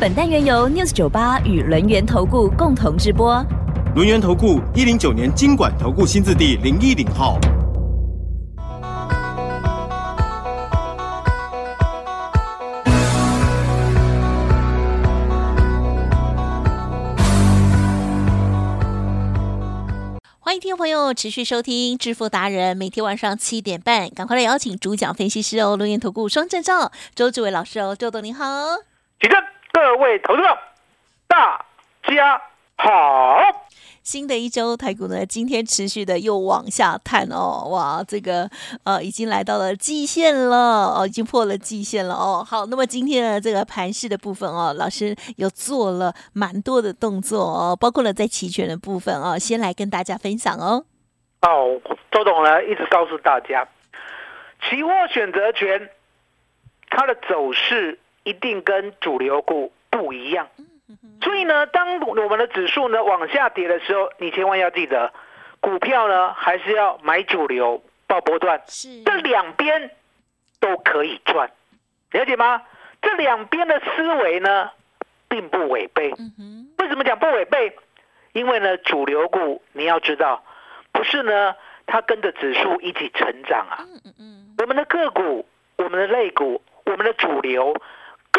本单元由 News 九八与轮源投顾共同直播。轮源投顾一零九年经管投顾新字第零一零号。欢迎听众朋友持续收听《致富达人》，每天晚上七点半，赶快来邀请主讲分析师哦，轮源投顾双证照周志伟老师哦，周董您好。请问各位投资者，大家好。新的一周台股呢，今天持续的又往下探哦，哇，这个呃已经来到了季线了哦，已经破了季线了哦。好，那么今天的这个盘势的部分哦，老师有做了蛮多的动作哦，包括了在期权的部分哦，先来跟大家分享哦。哦，周董呢一直告诉大家，期货选择权它的走势一定跟主流股不一样。所以呢，当我们的指数呢往下跌的时候，你千万要记得，股票呢还是要买主流、报波段，是这两边都可以赚，了解吗？这两边的思维呢，并不违背。为什么讲不违背？因为呢，主流股你要知道，不是呢，它跟着指数一起成长啊。我们的个股、我们的类股、我们的主流，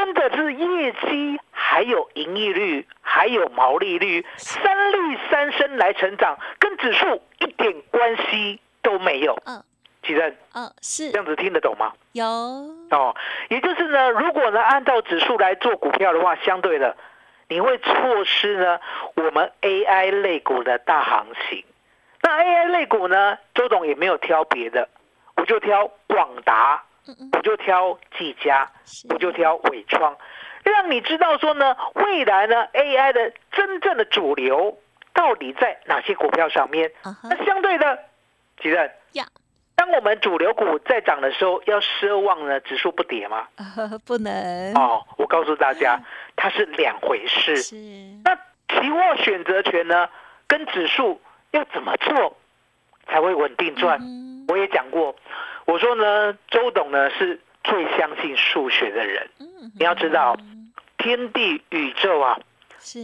跟的是业绩，还有盈利率，还有毛利率，三率三升来成长，跟指数一点关系都没有。嗯其实嗯，是这样子听得懂吗？有哦，也就是呢，如果呢按照指数来做股票的话，相对的，你会错失呢我们 AI 类股的大行情。那 AI 类股呢，周董也没有挑别的，我就挑广达，我就挑技嘉，是我就挑伟创，让你知道说呢，未来呢 AI 的真正的主流到底在哪些股票上面。那相对的，其实呀，当我们主流股在涨的时候，要奢望呢指数不跌吗？不能哦，我告诉大家，它是两回事。是那期货选择权呢，跟指数要怎么做才会稳定赚？嗯我也讲过，我说呢，周董呢是最相信数学的人。嗯你要知道，天地宇宙啊，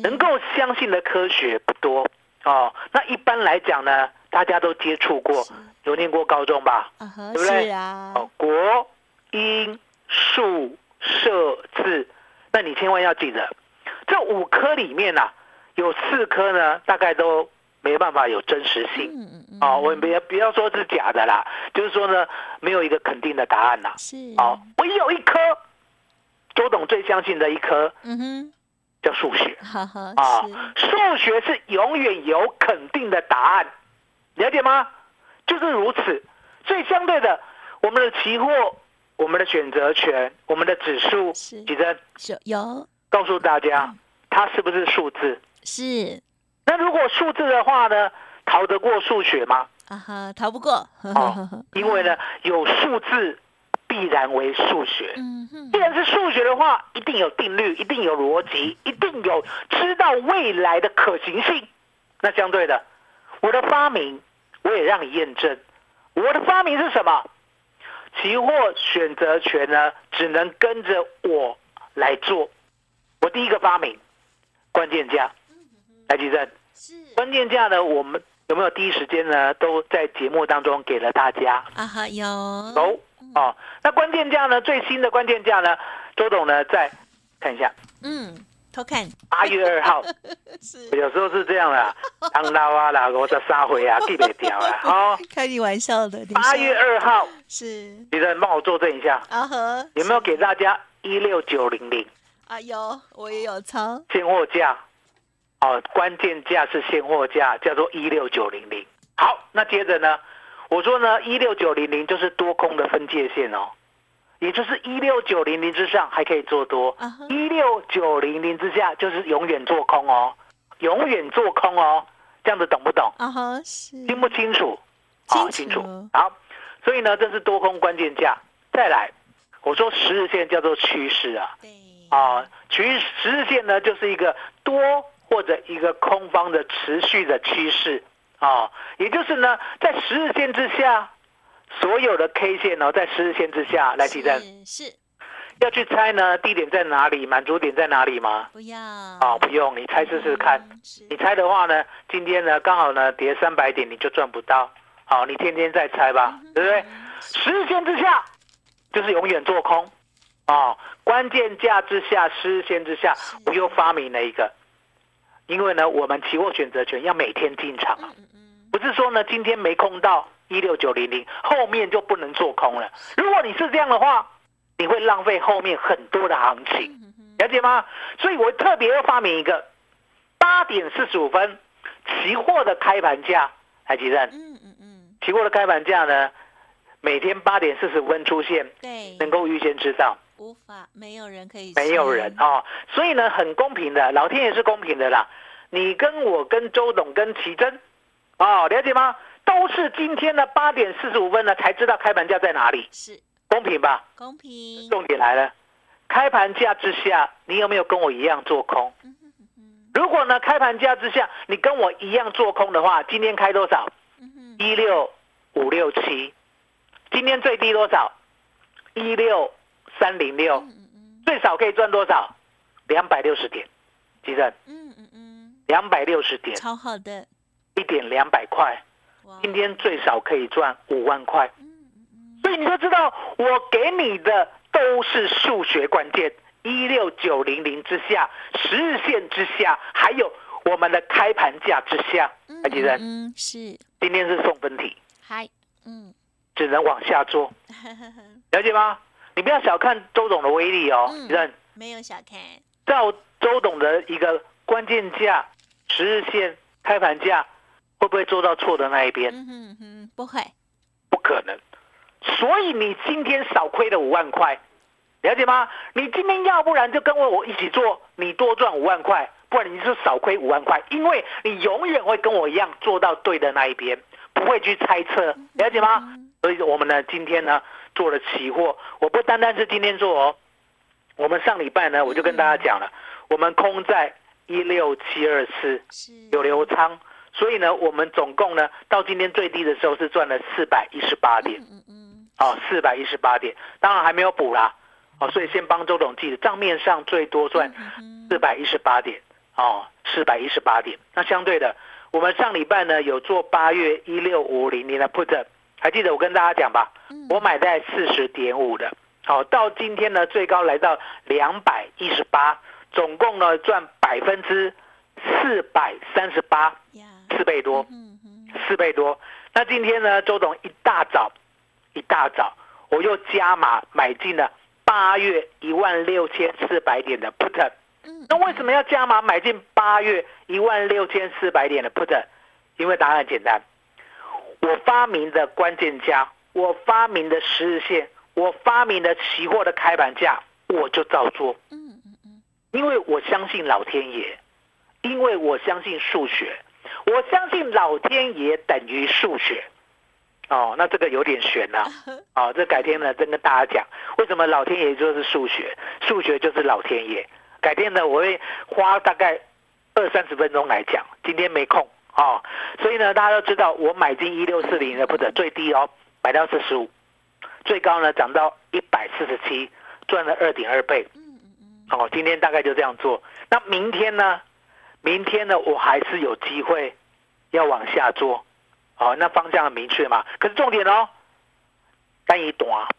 能够相信的科学不多哦。那一般来讲呢，大家都接触过，有念过高中吧？啊哈对不对是啊哦，国、英、数、社、字，那你千万要记得，这五科里面呐、有四科呢，大概都没办法有真实性。嗯嗯嗯哦，我们不要不要说是假的啦，就是说呢，没有一个肯定的答案啦。是哦，唯有一科，周董最相信的一科嗯哼叫数学哈哈啊，数学是永远有肯定的答案，了解吗？就是如此。所以相对的，我们的期货、我们的选择权、我们的指数，是其实有有告诉大家，它是不是数字？是那如果数字的话呢，逃得过数学吗？啊哈逃不过哦，因为呢，有数字必然为数学。嗯哼既然是数学的话，一定有定律，一定有逻辑，一定有知道未来的可行性。那相对的，我的发明我也让你验证。我的发明是什么？期货选择权呢，只能跟着我来做。我第一个发明关键价，来举证。是关键价呢，我们有没有第一时间呢？都在节目当中给了大家。啊哈有有哦，那关键价呢？最新的关键价呢？周董呢？再看一下，嗯偷看 八月二号，是有时候是这样的，当老啊啦，我的三回啊，记不掉啊。哦，开你玩笑的八月二号，是你人帮我作证一下，啊哈有没有给大家一六九零零啊有我也有抄现货价？哦，关键价是现货价，叫做一六九零零。好，那接着呢，我说呢，一六九零零就是多空的分界线哦。也就是一六九零零之上还可以做多一六九零零之下就是永远做空哦，永远做空哦，这样子懂不懂？啊哈，是清不清楚？清楚好清楚。好，所以呢，这是多空关键价。再来，我说十日线叫做趋势啊，对啊，趋十日线呢就是一个多或者一个空方的持续的趋势。啊，也就是呢，在十日线之下，所有的 K 线呢，在十日线之下来提振，是是。要去猜呢，低点在哪里，满足点在哪里吗？不要。啊，不用，你猜试试看。嗯你猜的话呢，今天呢刚好呢跌三百点，你就赚不到。好，你天天在猜吧，对不对？十日线之下就是永远做空。啊，关键价之下，十日线之下，我又发明了一个，因为呢，我们期货选择权要每天进场不是说呢今天没空到一六九零零，后面就不能做空了。如果你是这样的话，你会浪费后面很多的行情。了解吗？所以我特别要发明一个八点四十五分期货的开盘价，来记得嗯嗯嗯，期货的开盘价呢，每天八点四十五分出现，对，能够预先知道，无法没有人可以没有人哦，所以呢很公平的，老天也是公平的啦。你跟我跟周董跟奇珍，哦，了解吗？都是今天的八点四十五分呢才知道开盘价在哪里，是公平吧？公平，重点来了，开盘价之下，你有没有跟我一样做空？嗯哼嗯哼如果呢，开盘价之下，你跟我一样做空的话，今天开多少？一六五六七。今天最低多少？一六三零六。最少可以赚多少？两百六十点。记得嗯嗯嗯两百六十点嗯，，超好的一点两百块。哇，今天最少可以赚五万块。所以你就知道，我给你的都是数学关键。一六九零零之下，十日线之下，还有我们的开盘价之下，嗯还记得？嗯是今天是送分题，嗨嗯只能往下做，了解吗？你不要小看周董的威力哦，嗯认没有小看照周董的一个关键价、十日线开盘价，会不会做到错的那一边？嗯哼不会不可能。所以你今天少亏了五万块，了解吗？你今天要不然就跟我我一起做，你多赚五万块，不然你就少亏五万块，因为你永远会跟我一样做到对的那一边，不会去猜测，了解吗？嗯所以我们呢，今天呢做了期货，我不单单是今天做哦，我们上礼拜呢我就跟大家讲了，我们空在一六七二四有流仓，所以呢我们总共呢到今天最低的时候是赚了四百一十八点。嗯嗯哦，四百一十八点，当然还没有补啦，哦，所以先帮周董记得账面上最多赚嗯四百一十八点，哦，四百一十八点。那相对的，我们上礼拜呢有做八月一六五零年的 put，还记得我跟大家讲吧？嗯我买在四十点五的，好、到今天呢最高来到两百一十八，总共呢赚百分之四百三十八，四倍多。四倍多。那今天呢，周董一大早，一大早我又加码买进了八月一万六千四百点的 put。嗯那为什么要加码买进八月一万六千四百点的 put？因为答案很简单，我发明的关键价，我发明的十日线，我发明的期货的开盘价，我就照做。嗯嗯嗯因为我相信老天爷，因为我相信数学，我相信老天爷等于数学。哦，那这个有点悬呐、哦，这改天呢，真跟大家讲，为什么老天爷就是数学，数学就是老天爷。改天呢，我会花大概二三十分钟来讲，今天没空哦。所以呢，大家都知道，我买进一六四零的 put 最低哦，买到四十五，最高呢涨到一百四十七，赚了二点二倍。嗯嗯哦，今天大概就这样做。那明天呢？明天呢，我还是有机会要往下做。哦，那方向很明确嘛。可是重点哦，单一短，啊哈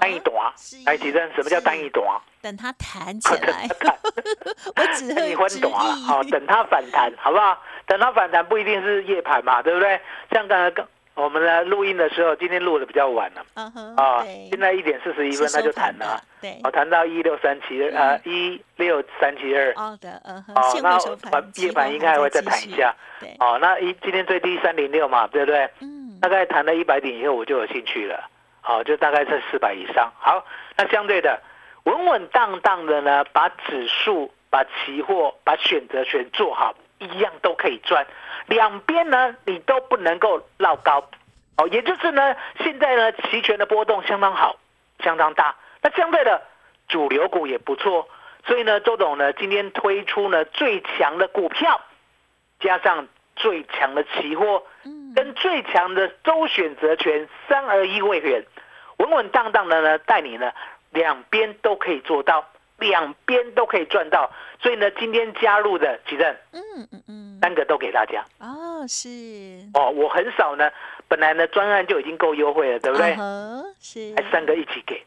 单一短是。来，举证，什么叫单一短？等它弹起来，我只单一会直分短好，等它反弹，好不好？等它反弹不一定是夜盘嘛，对不对？像刚才刚我们来录音的时候，今天录的比较晚了啊现在一点四十一分，是那就弹了啊，对我，弹到一六三七呃一六三七二。哦的嗯哼哦，那夜盘应该还会再弹一下。对哦，那一今天最低三零六嘛，对不对？嗯大概弹了一百点以后，我就有兴趣了。好，就大概在四百以上。好，那相对的稳稳当当的呢，把指数、把期货、把选择权做好，一样都可以赚。两边呢，你都不能够绕高。哦，也就是呢，现在呢，期权的波动相当好，相当大。那相对的主流股也不错，所以呢，周董呢今天推出呢最强的股票，加上最强的期货，跟最强的周选择权三二一位选，稳稳当当的呢带你呢两边都可以做到，两边都可以赚到。所以呢，今天加入的几任，嗯嗯嗯，三个都给大家。哦，是。哦，我很少呢。本来呢，专案就已经够优惠了，对不对？是，还三个一起给，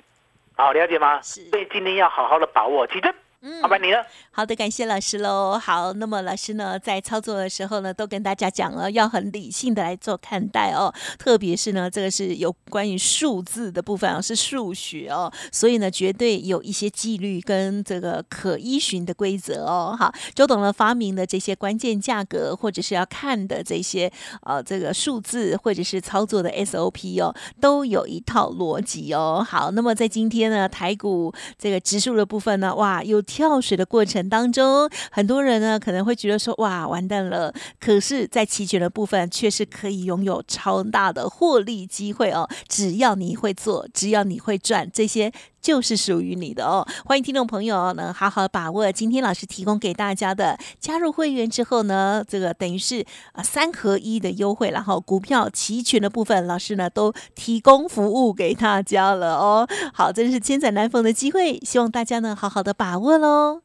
好了解吗？是，所以今天要好好的把握，其实。嗯，好吧，你呢？好的，感谢老师喽。好，那么老师呢，在操作的时候呢，都跟大家讲了，要很理性的来做看待哦。特别是呢，这个是有关于数字的部分啊，是数学哦，所以呢，绝对有一些纪律跟这个可依循的规则哦。好，周董呢发明的这些关键价格，或者是要看的这些呃这个数字，或者是操作的 SOP 哦，都有一套逻辑哦。好，那么在今天呢，台股这个指数的部分呢，哇，又跳水的过程当中，很多人呢可能会觉得说哇完蛋了，可是，在期权的部分却是可以拥有超大的获利机会哦。只要你会做，只要你会赚，这些就是属于你的哦。欢迎听众朋友能好好把握今天老师提供给大家的加入会员之后呢，这个等于是啊三合一的优惠，然后股票期权的部分，老师呢都提供服务给大家了哦。好，真是千载难逢的机会，希望大家呢好好的把握。喽！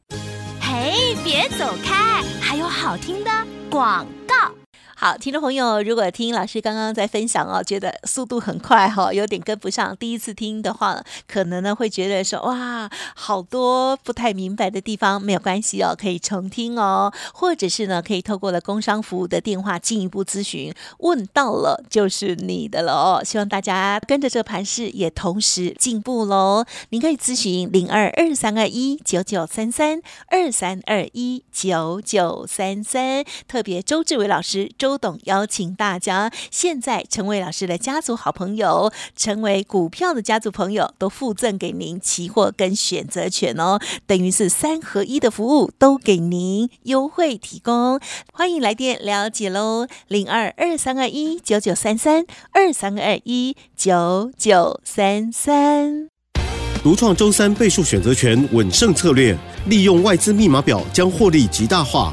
嘿，别走开，还有好听的广告。好，听众朋友，如果听老师刚刚在分享哦，觉得速度很快哈，有点跟不上。第一次听的话，可能呢会觉得说哇，好多不太明白的地方，没有关系哦，可以重听哦，或者是呢可以透过了工商服务的电话进一步咨询，问到了就是你的了哦。希望大家跟着这盘势也同时进步喽。您可以咨询零二二三二一九九三三二三二一九九三三，特别周志伟老师周。周董邀请大家，现在成为老师的家族好朋友，成为股票的家族朋友，都附赠给您期货跟选择权哦，等于是三合一的服务都给您优惠提供，欢迎来电了解喽，零二二三二一九九三三二三二一九九三三，独创周三倍数选择权稳胜策略，利用外资密码表将获利极大化。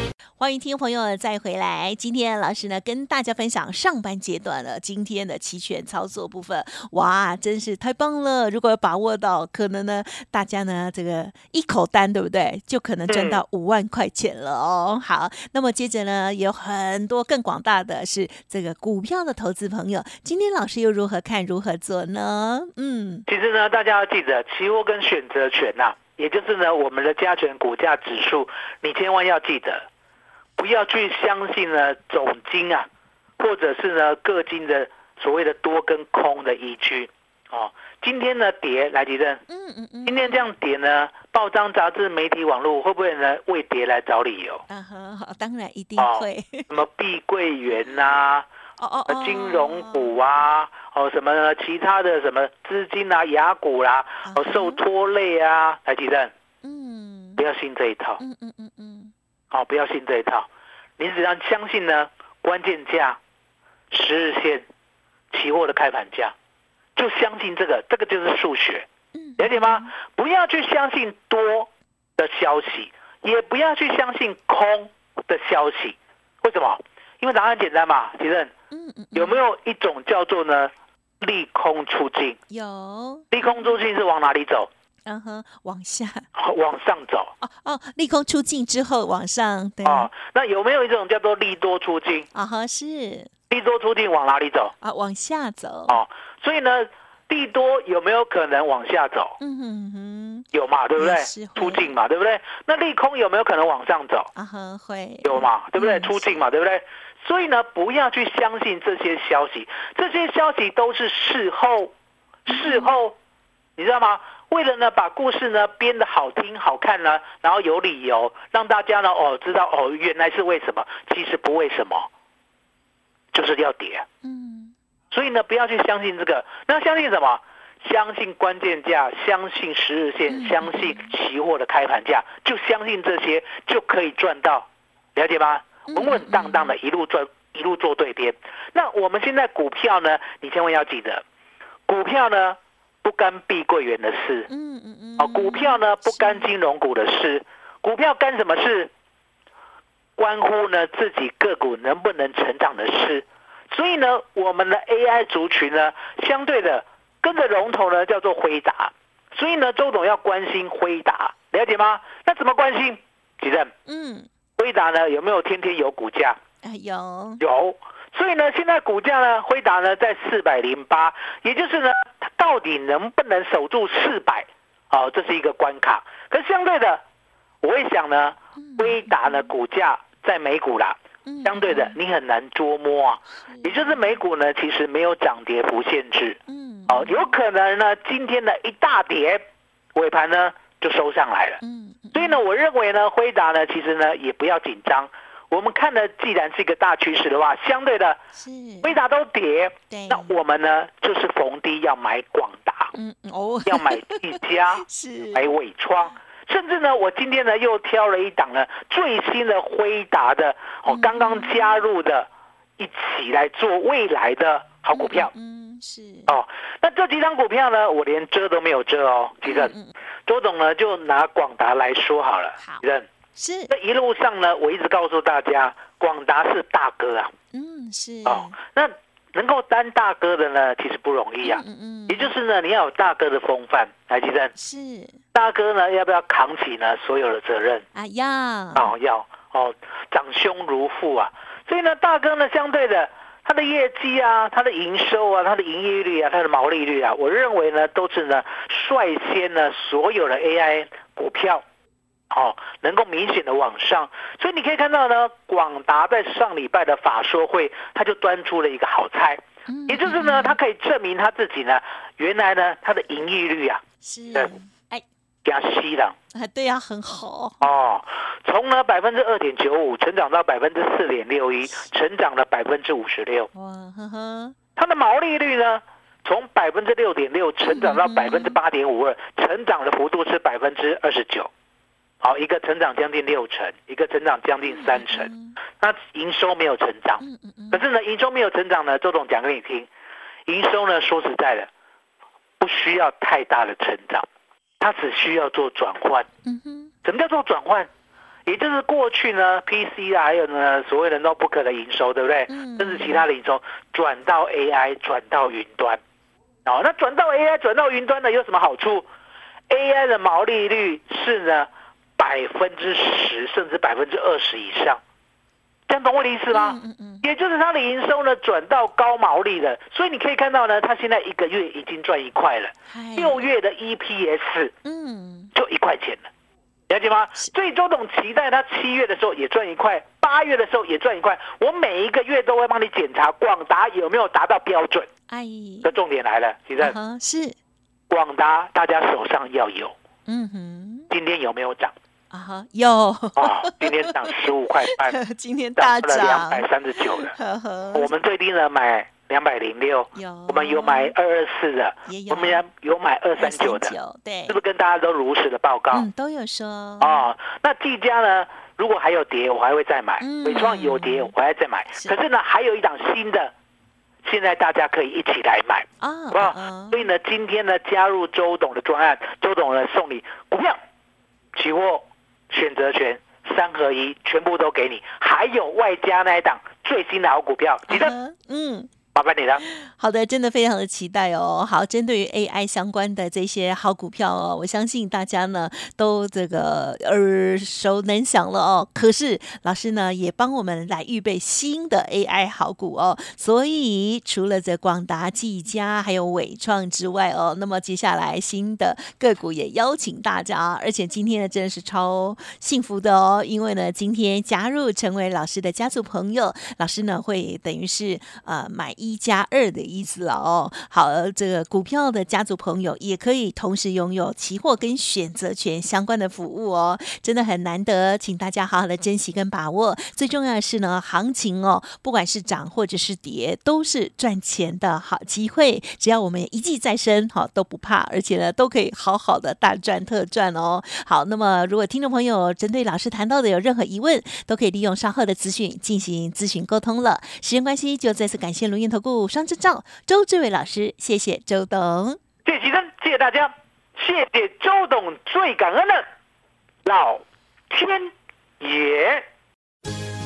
欢迎听众朋友再回来。今天老师呢跟大家分享上半阶段了今天的期权操作部分，哇，真是太棒了！如果把握到，可能呢大家呢这个一口单，对不对？就可能赚到五万块钱了哦。好，那么接着呢有很多更广大的是这个股票的投资朋友，今天老师又如何看如何做呢？嗯，其实呢大家要记得，期货跟选择权呐，也就是呢我们的加权股价指数，你千万要记得。不要去相信呢总金啊，或者是呢各金的所谓的多跟空的依据哦。今天呢跌来提振，嗯嗯嗯，今天这样跌呢，报章杂志媒体网络会不会呢为跌来找理由？啊哈，当然一定会。什么碧桂园呐，哦 哦，金融股啊，哦什么其他的什么资金啊、雅股啦，哦受拖累啊，来提振。嗯，不要信这一套。嗯嗯嗯嗯。好，不要信这一套。你只要相信呢，关键价、十日线、期货的开盘价，就相信这个，这个就是数学，了解吗？不要去相信多的消息，也不要去相信空的消息。为什么？因为答案简单嘛，其实，有没有一种叫做呢利空出尽？有。利空出尽是往哪里走？嗯哼，往下，往上走。哦哦，利空出尽之后往上，对。哦，那有没有一种叫做利多出尽？啊哈，是。利多出尽往哪里走？啊，往下走。哦，所以呢，利多有没有可能往下走？嗯哼哼，有嘛，对不对出境嘛，对不对？那利空有没有可能往上走？啊哈，会有嘛，对不对？嗯出境嘛，对不对？所以呢，不要去相信这些消息，这些消息都是事后，事后，你知道吗？为了呢把故事呢编得好听好看呢，然后有理由让大家呢哦知道哦原来是为什么，其实不为什么，就是要跌。嗯所以呢，不要去相信这个，那相信什么？相信关键价，相信十日线，嗯相信期货的开盘价，就相信这些就可以赚到，了解吗？嗯稳稳当当的一路赚，一路做对边。那我们现在股票呢？你千万要记得，股票呢不干碧桂园的事，嗯嗯嗯，哦，股票呢不干金融股的事，股票干什么事？关乎呢自己个股能不能成长的事。所以呢，我们的 AI 族群呢，相对的跟着龙头呢叫做辉达，所以呢，周董要关心辉达，了解吗？那怎么关心？吉正，嗯辉达呢有没有天天有股价？啊有有，所以呢，现在股价呢，辉达呢在四百零八，也就是呢，它到底能不能守住四百？哦，这是一个关卡。可是相对的，我会想呢，辉达呢股价在美股啦，嗯相对的你很难捉摸啊。也就是美股呢，其实没有涨跌幅限制，嗯哦，有可能呢今天的一大跌，尾盘呢就收上来了。嗯所以呢，我认为呢，辉达呢，其实呢也不要紧张。我们看的既然是一个大趋势的话，相对的是。辉达都跌，对。那我们呢就是逢低要买广达，嗯嗯哦。要买技嘉，是。买伟创，甚至呢，我今天呢又挑了一档呢最新的辉达的哦，刚刚加入的，一起来做未来的好股票。嗯是。哦，那这几张股票呢，我连遮都没有遮哦，吉正。嗯。周总呢，就拿广达来说好了好，吉正。是那一路上呢，我一直告诉大家，广达是大哥啊，嗯是哦，那能够担大哥的呢，其实不容易啊。嗯嗯也就是呢，你要有大哥的风范，来，吉正。是大哥呢，要不要扛起呢所有的责任？啊要哦，要哦，长兄如父啊。所以呢，大哥呢，相对的，他的业绩啊，他的营收啊，他的营业率啊，他的毛利率啊，我认为呢，都是呢率先呢所有的 AI 股票。哦，能够明显的往上，所以你可以看到呢，广达在上礼拜的法说会，他就端出了一个好菜，嗯也就是呢，他可以证明他自己呢，原来呢，他的盈利率啊，是。对哎。给他吸了。啊对呀很好。哦，从呢百分之二点九五成长到百分之四点六一，成长了百分之五十六。哇呵呵。它的毛利率呢，从百分之六点六成长到百分之八点五二，成长的幅度是百分之二十九。好，一个成长将近六成，一个成长将近三成。嗯那营收没有成长，可是呢，营收没有成长呢，周总讲给你听，营收呢，说实在的，不需要太大的成长，它只需要做转换。什么叫做转换？也就是过去呢，PC 啊，还有呢所谓的 notebook 的营收，对不对？嗯甚至其他的营收转到 AI，转到云端。哦，那转到 AI，转到云端呢，有什么好处？AI 的毛利率是呢百分之十甚至百分之二十以上，这样懂我的意思吗？嗯嗯嗯。也就是它的营收呢转到高毛利了，所以你可以看到呢，它现在一个月已经赚一块了，六月的 EPS 嗯。就一块钱了，了解吗？所以周董期待他七月的时候也赚一块，八月的时候也赚一块。我每一个月都会帮你检查广达有没有达到标准。哎。这重点来了，其实。啊哈是。广达大家手上要有，嗯哼。今天有没有涨？啊哈有。啊，今天涨十五块半，今天大涨了两百三十九了。我们最低呢买两百零六，我们有买二二四的我们也有买二三九的，对。是不是跟大家都如实的报告？嗯都有说。哦，那技嘉呢？如果还有跌，我还会再买。嗯；伟创有跌，我还会再买。可是呢，还有一档新的，现在大家可以一起来买，啊好不好？嗯。所以呢，今天呢加入周董的专案，周董呢送你股票、期货、选择权三合一，全部都给你，还有外加那一档最新的好股票，记得。啊哈嗯。麻烦你了。好的，真的非常的期待哦。好，针对于 AI 相关的这些好股票哦，我相信大家呢都这个耳熟能详了哦。可是老师呢也帮我们来预备新的 AI 好股哦。所以除了这广达、技嘉还有伟创之外哦，那么接下来新的个股也邀请大家，而且今天呢真的是超幸福的哦，因为呢今天加入成为老师的家族朋友，老师呢会等于是呃买。一加二的意思了哦。好，这个股票的家族朋友也可以同时拥有期货跟选择权相关的服务哦，真的很难得，请大家好好的珍惜跟把握。最重要的是呢，行情哦，不管是涨或者是跌，都是赚钱的好机会。只要我们一技在身，好都不怕，而且呢，都可以好好的大赚特赚哦。好，那么如果听众朋友针对老师谈到的有任何疑问，都可以利用稍后的资讯进行咨询沟通了。时间关系，就再次感谢卢燕。投顾双证照周志伟老师，谢谢周董，谢谢谢谢大家，谢谢周董，最感恩的老天爷。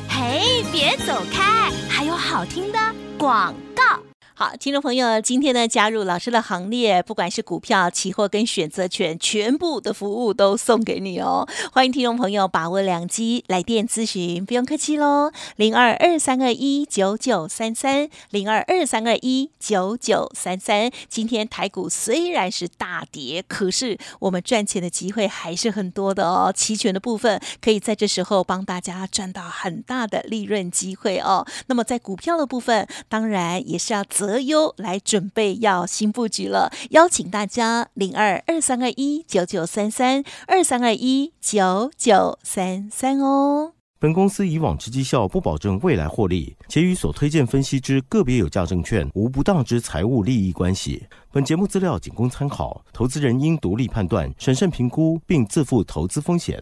嘿，别走开，还有好听的广告。好，听众朋友，今天呢加入老师的行列，不管是股票、期货跟选择权，全部的服务都送给你哦。欢迎听众朋友把握良机来电咨询，不用客气喽，零二二三二一九九三三，零二二三二一九九三三。今天台股虽然是大跌，可是我们赚钱的机会还是很多的哦。期权的部分可以在这时候帮大家赚到很大的利润机会哦。那么在股票的部分，当然也是要择。择优来准备要新布局了，邀请大家零二二三二一九九三三二三二一九九三三哦。本公司以往之绩效不保证未来获利，且与所推荐分析之个别有价证券无不当之财务利益关系。本节目资料仅供参考，投资人应独立判断、审慎评估，并自负投资风险。